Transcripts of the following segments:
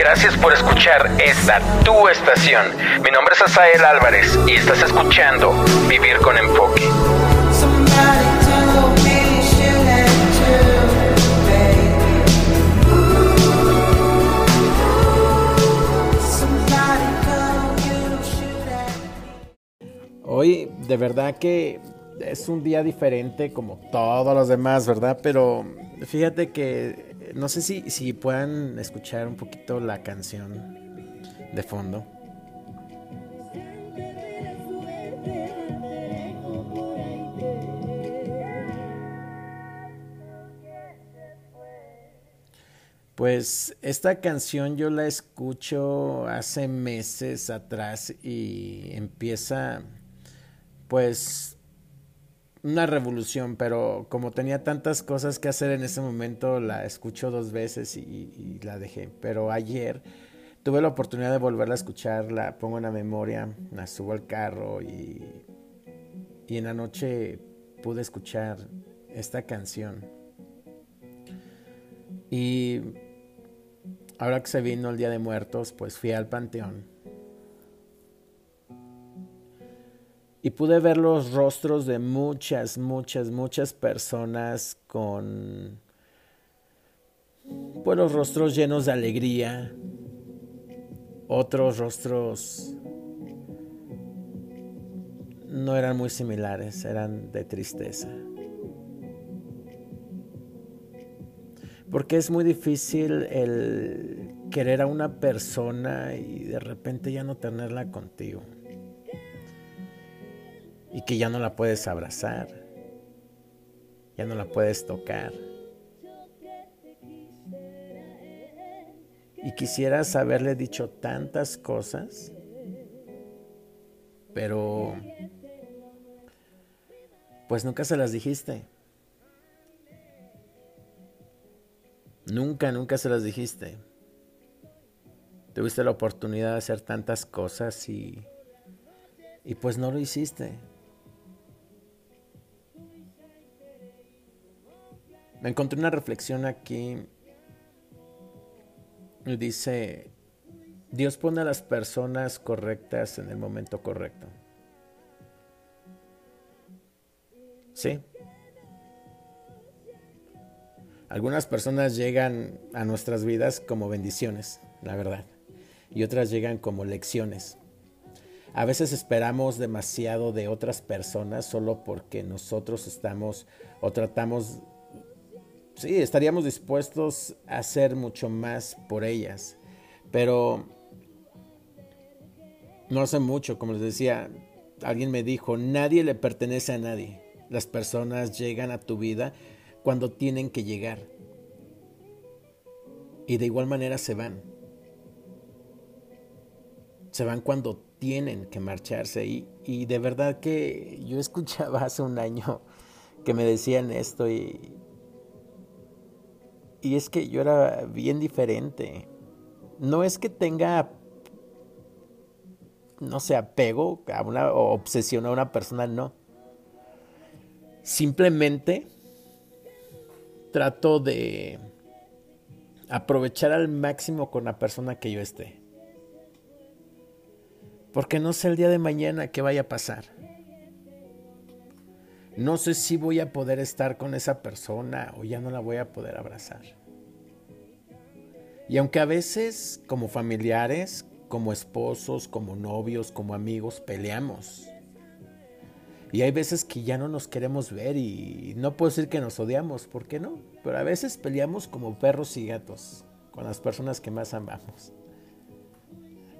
Gracias por escuchar esta tu estación. Mi nombre es Asael Álvarez y estás escuchando Vivir con Enfoque. Hoy de verdad que es un día diferente como todos los demás, ¿verdad? Pero fíjate que no sé si, si puedan escuchar un poquito la canción de fondo. Pues esta canción yo la escucho hace meses atrás y empieza pues una revolución, pero como tenía tantas cosas que hacer en ese momento, la escucho dos veces y, la dejé. Pero ayer tuve la oportunidad de volverla a escuchar, la pongo en la memoria, la subo al carro y, y en la noche pude escuchar esta canción. Y ahora que se vino el Día de Muertos, pues fui al panteón y pude ver los rostros de muchas, muchas, muchas personas con pues los rostros llenos de alegría, otros rostros no eran muy similares, eran de tristeza. Porque es muy difícil el querer a una persona y de repente ya no tenerla contigo y que ya no la puedes abrazar, ya no la puedes tocar. Y quisieras haberle dicho tantas cosas, pero pues nunca se las dijiste. Nunca, nunca se las dijiste. Tuviste la oportunidad de hacer tantas cosas y, y pues no lo hiciste. Me encontré una reflexión aquí. Dice, Dios pone a las personas correctas en el momento correcto. ¿Sí? Algunas personas llegan a nuestras vidas como bendiciones, la verdad, y otras llegan como lecciones. A veces esperamos demasiado de otras personas solo porque nosotros estamos o tratamos sí, estaríamos dispuestos a hacer mucho más por ellas. Pero no hace mucho, como les decía, alguien me dijo, nadie le pertenece a nadie. Las personas llegan a tu vida cuando tienen que llegar. Y de igual manera se van. Se van cuando tienen que marcharse. Y, y de verdad que yo escuchaba hace un año que me decían esto y, y es que yo era bien diferente. No es que tenga, no sé, apego a una, o obsesión a una persona, no. Simplemente trato de aprovechar al máximo con la persona que yo esté. Porque no sé el día de mañana qué vaya a pasar. No sé si voy a poder estar con esa persona o ya no la voy a poder abrazar. Y aunque a veces como familiares, como esposos, como novios, como amigos, peleamos. Y hay veces que ya no nos queremos ver y no puedo decir que nos odiamos, ¿por qué no? Pero a veces peleamos como perros y gatos con las personas que más amamos.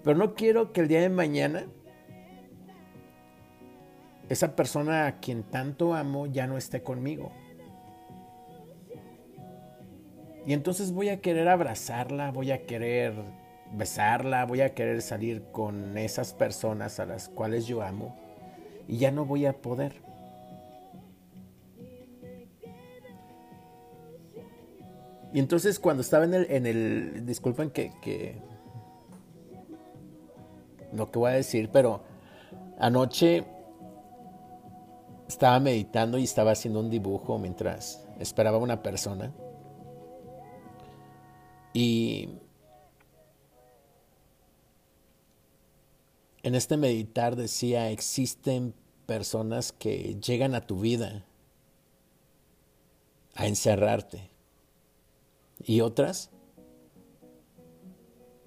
Pero no quiero que el día de mañana esa persona a quien tanto amo ya no esté conmigo. Y entonces voy a querer abrazarla, voy a querer besarla, voy a querer salir con esas personas a las cuales yo amo y ya no voy a poder. Y entonces cuando estaba en el, en el disculpen que, que lo que voy a decir, pero anoche estaba meditando y estaba haciendo un dibujo mientras esperaba una persona. Y en este meditar decía, existen personas que llegan a tu vida a encerrarte y otras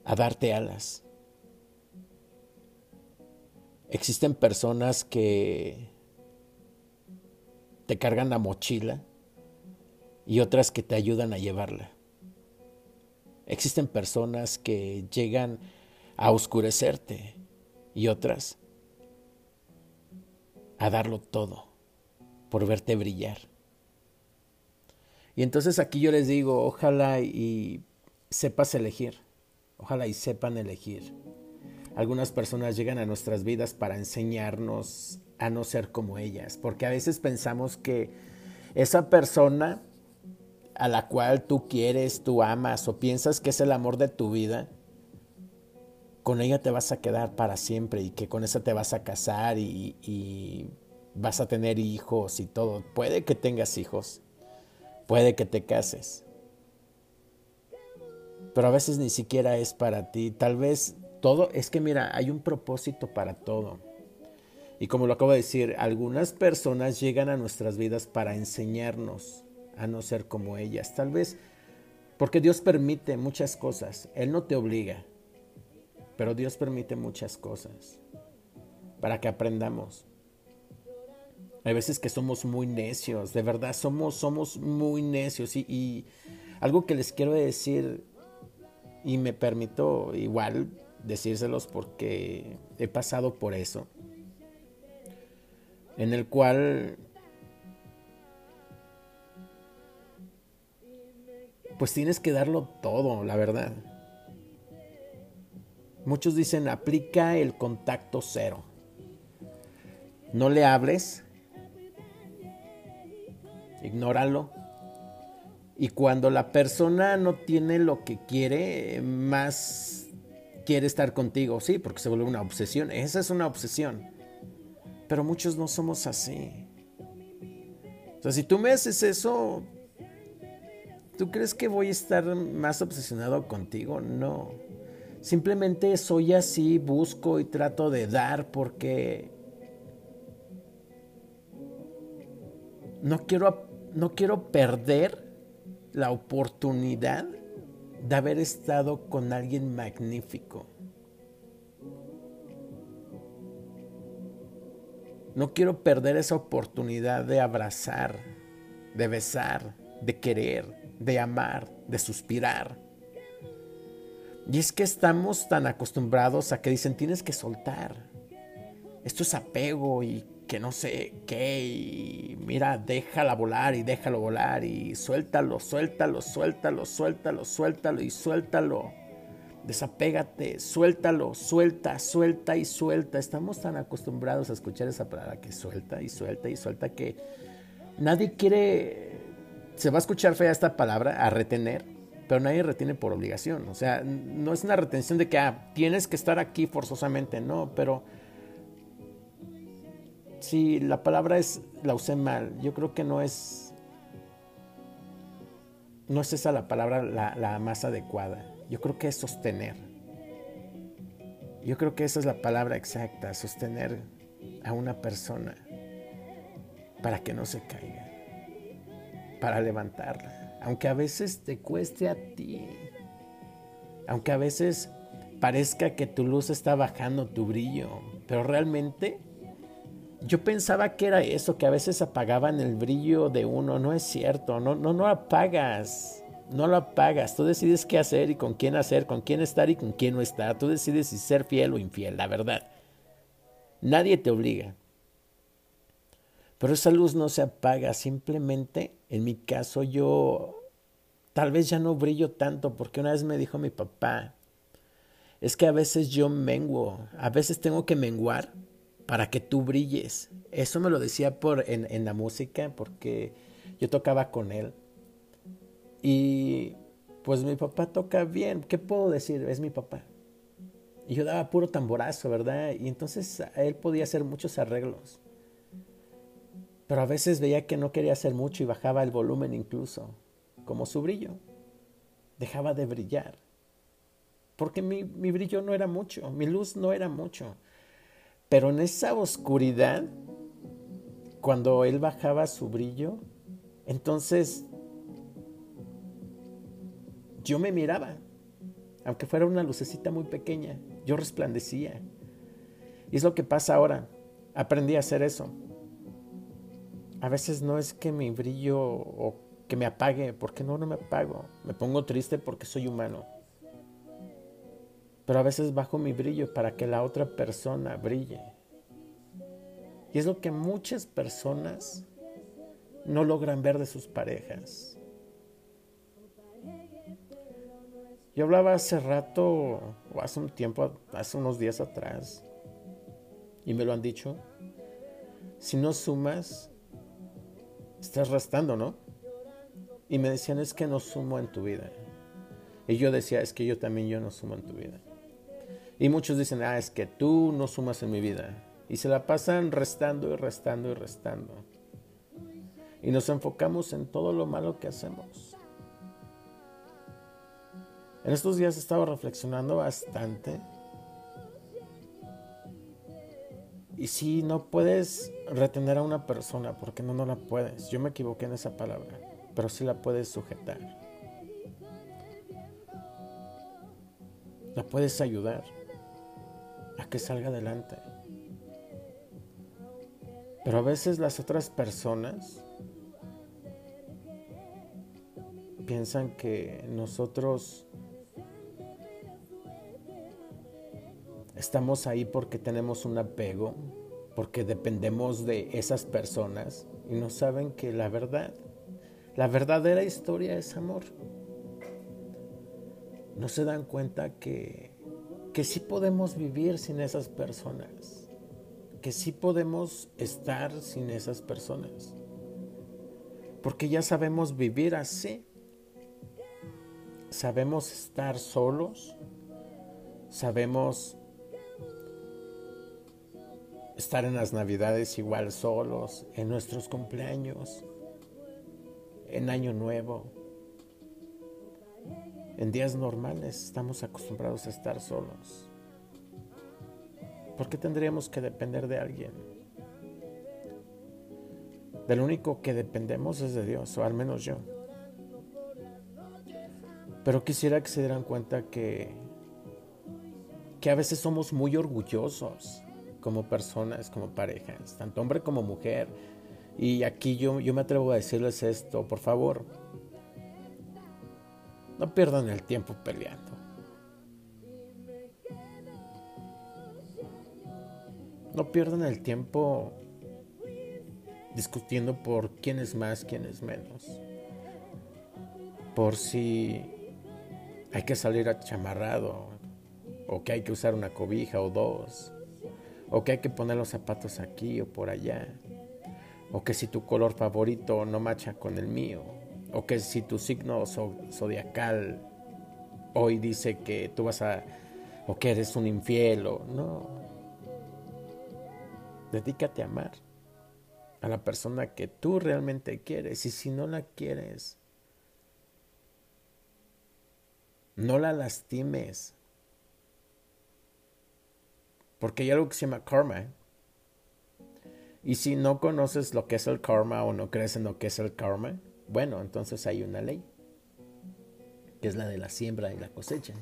a darte alas. Existen personas que te cargan la mochila y otras que te ayudan a llevarla. Existen personas que llegan a oscurecerte y otras a darlo todo por verte brillar. Y entonces aquí yo les digo, ojalá y sepas elegir, ojalá y sepan elegir. Algunas personas llegan a nuestras vidas para enseñarnos a no ser como ellas, porque a veces pensamos que esa persona a la cual tú quieres, tú amas o piensas que es el amor de tu vida, con ella te vas a quedar para siempre y que con esa te vas a casar y, vas a tener hijos y todo. Puede que tengas hijos, puede que te cases, pero a veces ni siquiera es para ti. Tal vez todo, es que mira, hay un propósito para todo. Y como lo acabo de decir, algunas personas llegan a nuestras vidas para enseñarnos a no ser como ellas. Tal vez porque Dios permite muchas cosas. Él no te obliga. Pero Dios permite muchas cosas para que aprendamos. Hay veces que somos muy necios, de verdad somos, somos muy necios. Y, y algo que les quiero decir, y me permito igual decírselos porque he pasado por eso, en el cual pues tienes que darlo todo, la verdad. Muchos dicen aplica el contacto cero. No le hables, ignóralo. Y cuando la persona no tiene lo que quiere, más quiere estar contigo, sí, porque se vuelve una obsesión. Esa es una obsesión. Pero muchos no somos así. O sea, si tú me haces eso, ¿tú crees que voy a estar más obsesionado contigo? No. Simplemente soy así, busco y trato de dar porque no quiero, no quiero perder la oportunidad de haber estado con alguien magnífico. No quiero perder esa oportunidad de abrazar, de besar, de querer, de amar, de suspirar. Y es que estamos tan acostumbrados a que dicen tienes que soltar. Esto es apego y que no sé qué. Y mira, déjala volar y déjalo volar y suéltalo, suéltalo, suéltalo, suéltalo, suéltalo y suéltalo. Desapégate, suéltalo, suelta, suelta y suelta. Estamos tan acostumbrados a escuchar esa palabra que suelta y suelta y suelta que nadie quiere, se va a escuchar fea esta palabra, a retener pero nadie retiene por obligación. O sea, no es una retención de que ah, tienes que estar aquí forzosamente, no, pero si la palabra es, la usé mal, yo creo que no es, no es esa la palabra la, la más adecuada. Yo creo que es sostener. Yo creo que esa es la palabra exacta, sostener a una persona para que no se caiga, para levantarla aunque a veces te cueste a ti, aunque a veces parezca que tu luz está bajando, tu brillo, pero realmente yo pensaba que era eso, que a veces apagaban el brillo de uno, no es cierto, no, no, no apagas, no lo apagas, tú decides qué hacer y con quién hacer, con quién estar y con quién no estar, tú decides si ser fiel o infiel, la verdad. Nadie te obliga. Pero esa luz no se apaga, simplemente en mi caso yo tal vez ya no brillo tanto porque una vez me dijo mi papá, es que a veces yo menguo, a veces tengo que menguar para que tú brilles. Eso me lo decía por, en, la música porque yo tocaba con él. Y pues mi papá toca bien, ¿qué puedo decir? Es mi papá. Y yo daba puro tamborazo, ¿verdad? Y entonces él podía hacer muchos arreglos. Pero a veces veía que no quería hacer mucho y bajaba el volumen incluso, como su brillo. Dejaba de brillar. Porque mi, brillo no era mucho, mi luz no era mucho. Pero en esa oscuridad, cuando él bajaba su brillo, entonces yo me miraba, aunque fuera una lucecita muy pequeña, yo resplandecía. Y es lo que pasa ahora. Aprendí a hacer eso. A veces no es que mi brillo o que me apague, porque no, no me apago. Me pongo triste porque soy humano. Pero a veces bajo mi brillo para que la otra persona brille. Y es lo que muchas personas no logran ver de sus parejas. Yo hablaba hace rato, o hace un tiempo, hace unos días atrás, y me lo han dicho, si no sumas, estás restando, ¿no? Y me decían, es que no sumo en tu vida. Y yo decía, es que yo también yo no sumo en tu vida. Y muchos dicen, ah, es que tú no sumas en mi vida. Y se la pasan restando y restando y restando. Y nos enfocamos en todo lo malo que hacemos. En estos días he estado reflexionando bastante Y si no puedes retener a una persona, porque no, no la puedes. Yo me equivoqué en esa palabra, pero sí la puedes sujetar. La puedes ayudar a que salga adelante. Pero a veces las otras personas piensan que nosotros Estamos ahí porque tenemos un apego, porque dependemos de esas personas y no saben que la verdad, la verdadera historia es amor. No se dan cuenta que, que sí podemos vivir sin esas personas, que sí podemos estar sin esas personas, porque ya sabemos vivir así, sabemos estar solos, sabemos estar en las navidades igual solos, en nuestros cumpleaños, en Año Nuevo. En días normales estamos acostumbrados a estar solos. ¿Por qué tendríamos que depender de alguien? Del único que dependemos es de Dios, o al menos yo. Pero quisiera que se dieran cuenta que, que a veces somos muy orgullosos como personas, como parejas, tanto hombre como mujer. Y aquí yo, yo me atrevo a decirles esto, por favor, no pierdan el tiempo peleando. No pierdan el tiempo discutiendo por quién es más, quién es menos. Por si hay que salir chamarrado o que hay que usar una cobija o dos o que hay que poner los zapatos aquí o por allá, o que si tu color favorito no macha con el mío, o que si tu signo zodiacal hoy dice que tú vas a, o que eres un infiel, o no. Dedícate a amar a la persona que tú realmente quieres, y si no la quieres, no la lastimes. Porque hay algo que se llama karma. Y si no conoces lo que es el karma o no crees en lo que es el karma, bueno, entonces hay una ley, que es la de la siembra y la cosecha.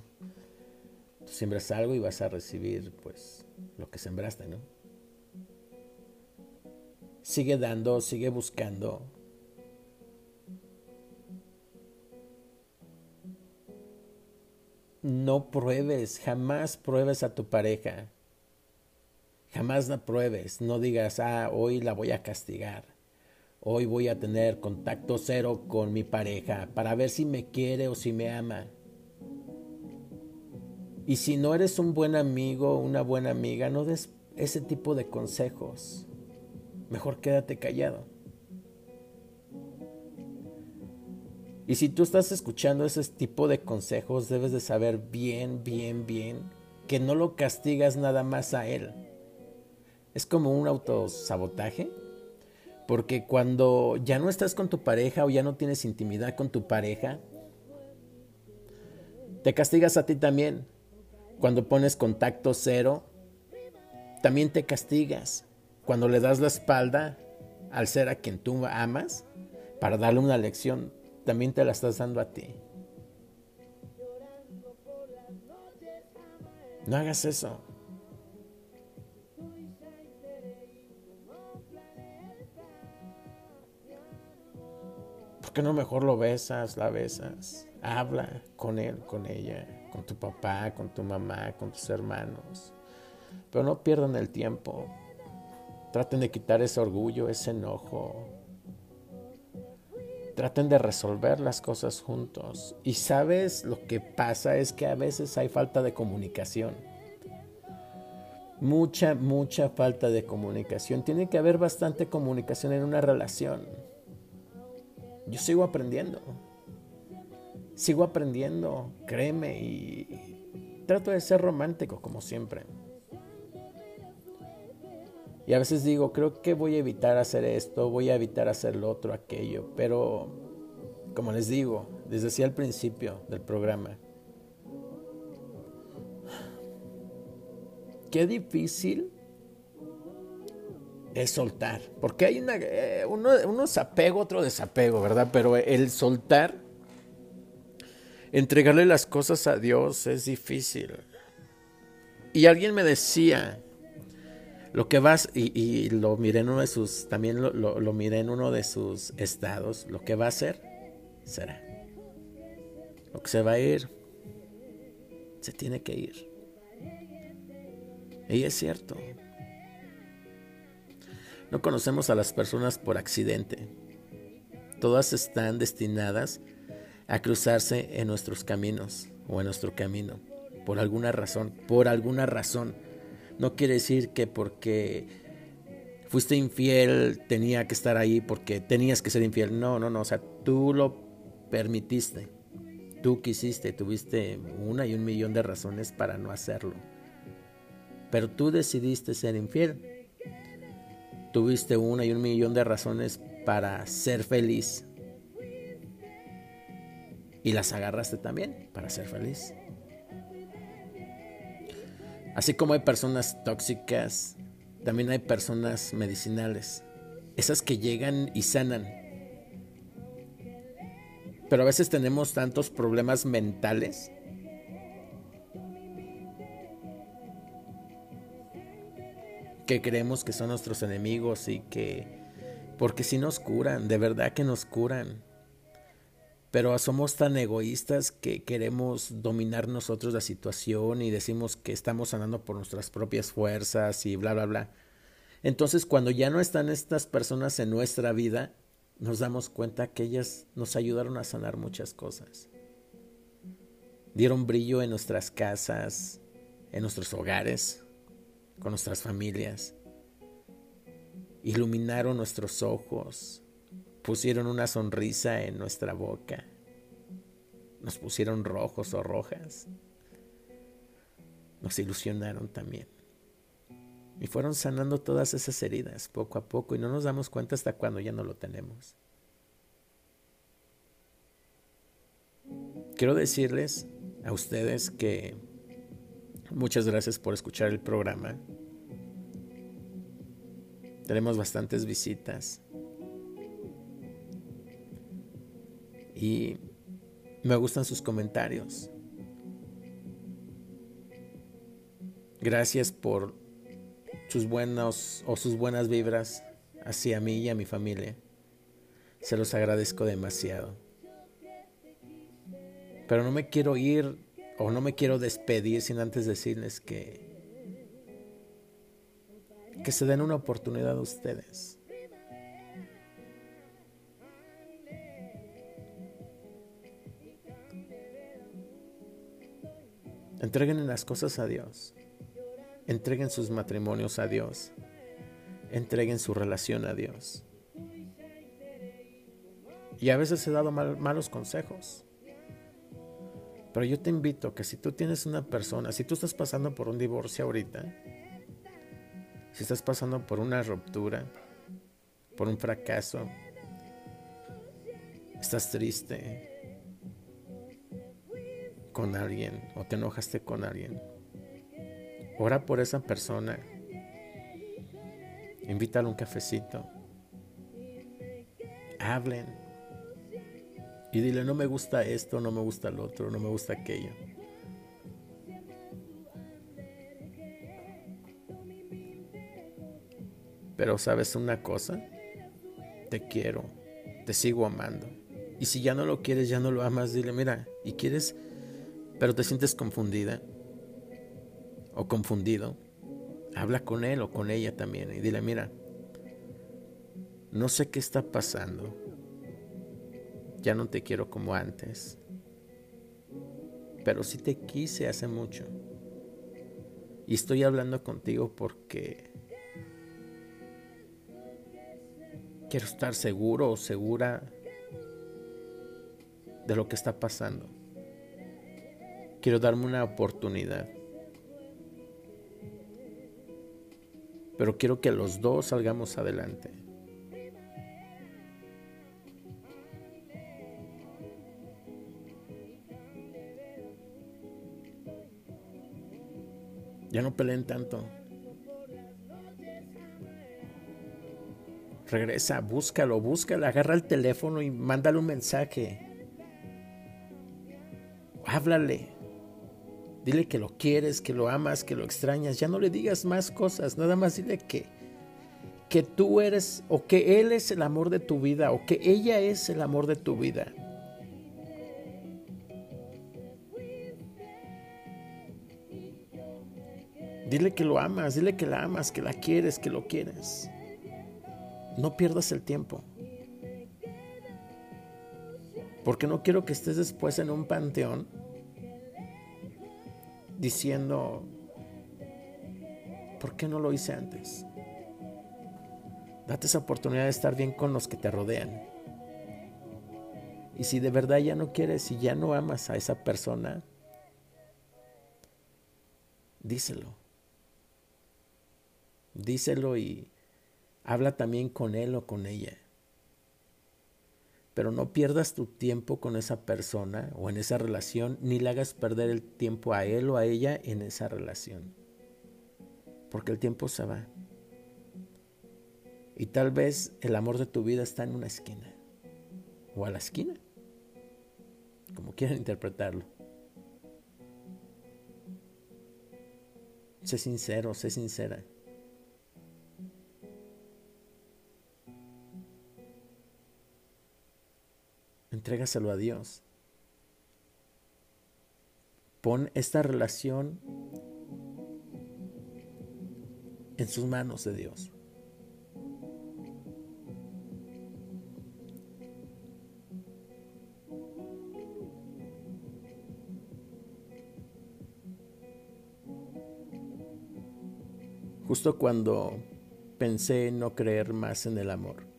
Tú siembras algo y vas a recibir pues lo que sembraste, ¿no? Sigue dando, sigue buscando. No pruebes, jamás pruebes a tu pareja Jamás la pruebes, no digas, ah, hoy la voy a castigar. Hoy voy a tener contacto cero con mi pareja para ver si me quiere o si me ama. Y si no eres un buen amigo una buena amiga, no des ese tipo de consejos. Mejor quédate callado. Y si tú estás escuchando ese tipo de consejos, debes de saber bien, bien, bien que no lo castigas nada más a él es como un autosabotaje. Porque cuando ya no estás con tu pareja o ya no tienes intimidad con tu pareja, te castigas a ti también. Cuando pones contacto cero También te castigas cuando le das la espalda al ser a quien tú amas para darle una lección. También te la estás dando a ti. No hagas eso. ¿Por qué no mejor lo besas, la besas? Habla con él, con ella, con tu papá, con tu mamá, con tus hermanos. Pero no pierdan el tiempo. Traten de quitar ese orgullo, ese enojo. Traten de resolver las cosas juntos. Y sabes, lo que pasa es que a veces hay falta de comunicación. Mucha, mucha falta de comunicación. Tiene que haber bastante comunicación en una relación. Yo sigo aprendiendo. Sigo aprendiendo, créeme, y trato de ser romántico como siempre. Y a veces digo, creo que voy a evitar hacer esto, voy a evitar hacer lo otro, aquello. Pero, como les digo, desde decía al principio del programa, qué difícil es soltar. Porque hay una, eh, uno, uno es apego, otro desapego, ¿verdad? Pero el soltar, entregarle las cosas a Dios es difícil. Y alguien me decía, lo que vas, y, lo miré en uno de sus, también lo, lo, miré en uno de sus estados, lo que va a hacer, será. Lo que se va a ir, se tiene que ir. Y es cierto. No conocemos a las personas por accidente. Todas están destinadas a cruzarse en nuestros caminos o en nuestro camino. Por alguna razón, por alguna razón no quiere decir que porque fuiste infiel tenía que estar ahí porque tenías que ser infiel. No, no, no. O sea, tú lo permitiste. Tú quisiste, tuviste una y un millón de razones para no hacerlo. Pero tú decidiste ser infiel. Tuviste una y un millón de razones para ser feliz. Y las agarraste también para ser feliz. Así como hay personas tóxicas, también hay personas medicinales. Esas que llegan y sanan. Pero a veces tenemos tantos problemas mentales que creemos que son nuestros enemigos y que... Porque si nos curan, de verdad que nos curan pero somos tan egoístas que queremos dominar nosotros la situación y decimos que estamos sanando por nuestras propias fuerzas y bla, bla, bla. Entonces cuando ya no están estas personas en nuestra vida, nos damos cuenta que ellas nos ayudaron a sanar muchas cosas. Dieron brillo en nuestras casas, en nuestros hogares, con nuestras familias. Iluminaron nuestros ojos, pusieron una sonrisa en nuestra boca, nos pusieron rojos o rojas, nos ilusionaron también. Y fueron sanando todas esas heridas poco a poco y no nos damos cuenta hasta cuando ya no lo tenemos. Quiero decirles a ustedes que muchas gracias por escuchar el programa. Tenemos bastantes visitas. y me gustan sus comentarios. Gracias por sus buenos o sus buenas vibras hacia mí y a mi familia. Se los agradezco demasiado. Pero no me quiero ir o no me quiero despedir sin antes decirles que que se den una oportunidad a ustedes. Entreguen las cosas a Dios. Entreguen sus matrimonios a Dios. Entreguen su relación a Dios. Y a veces he dado malos consejos. Pero yo te invito que si tú tienes una persona, si tú estás pasando por un divorcio ahorita, si estás pasando por una ruptura, por un fracaso, estás triste, con alguien o te enojaste con alguien, ora por esa persona Invítalo a un cafecito. Hablen. Y dile, no me gusta esto, no me gusta lo otro, no me gusta aquello. Pero sabes una cosa, te quiero, te sigo amando. Y si ya no lo quieres, ya no lo amas, dile, mira, y quieres, pero te sientes confundida o confundido, habla con él o con ella también y dile, mira, no sé qué está pasando, ya no te quiero como antes, pero sí te quise hace mucho. Y estoy hablando contigo porque Quiero estar seguro o segura de lo que está pasando. Quiero darme una oportunidad. Pero quiero que los dos salgamos adelante. Ya no peleen tanto. Regresa, búscalo, búscalo, agarra el teléfono y mándale un mensaje. Háblale. Dile que lo quieres, que lo amas, que lo extrañas. Ya no le digas más cosas, nada más dile que que tú eres o que él es el amor de tu vida o que ella es el amor de tu vida. Dile que lo amas, dile que la amas, que la quieres, que lo quieres. No pierdas el tiempo. Porque no quiero que estés después en un panteón diciendo, ¿por qué no lo hice antes? Date esa oportunidad de estar bien con los que te rodean. Y si de verdad ya no quieres y ya no amas a esa persona, díselo. Díselo y Habla también con él o con ella. Pero no pierdas tu tiempo con esa persona o en esa relación, ni le hagas perder el tiempo a él o a ella en esa relación. Porque el tiempo se va. Y tal vez el amor de tu vida está en una esquina. O a la esquina. Como quieran interpretarlo. Sé sincero, sé sincera. Entrégaselo a Dios. Pon esta relación en sus manos de Dios. Justo cuando pensé no creer más en el amor.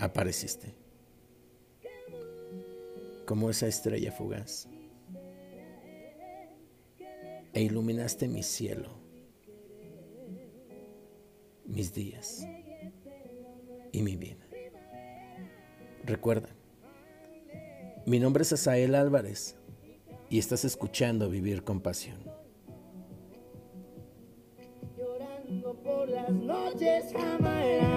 Apareciste como esa estrella fugaz e iluminaste mi cielo, mis días y mi vida. Recuerda, mi nombre es Asael Álvarez y estás escuchando Vivir con Pasión. Llorando por las noches, Terei